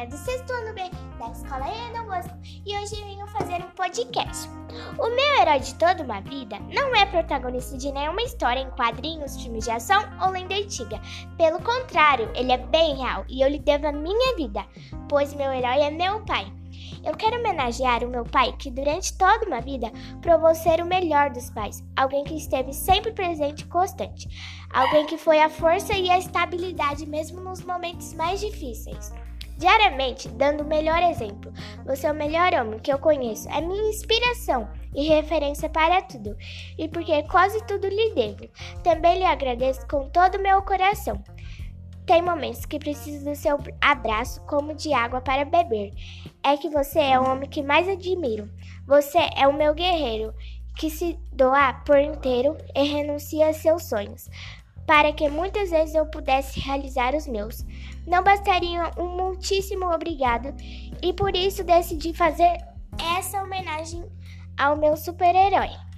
é do sexto ano B da escola Ana Bosco e hoje venho fazer um podcast. O meu herói de toda uma vida não é protagonista de nenhuma história em quadrinhos, filmes de ação ou lenda antiga. Pelo contrário, ele é bem real e eu lhe devo a minha vida, pois meu herói é meu pai. Eu quero homenagear o meu pai, que durante toda uma vida provou ser o melhor dos pais, alguém que esteve sempre presente e constante, alguém que foi a força e a estabilidade mesmo nos momentos mais difíceis. Diariamente, dando o melhor exemplo. Você é o melhor homem que eu conheço, é minha inspiração e referência para tudo, e porque quase tudo lhe devo. Também lhe agradeço com todo o meu coração. Tem momentos que preciso do seu abraço como de água para beber. É que você é o homem que mais admiro. Você é o meu guerreiro que se doa por inteiro e renuncia a seus sonhos, para que muitas vezes eu pudesse realizar os meus. Não bastaria um muitíssimo obrigado e por isso decidi fazer essa homenagem ao meu super-herói.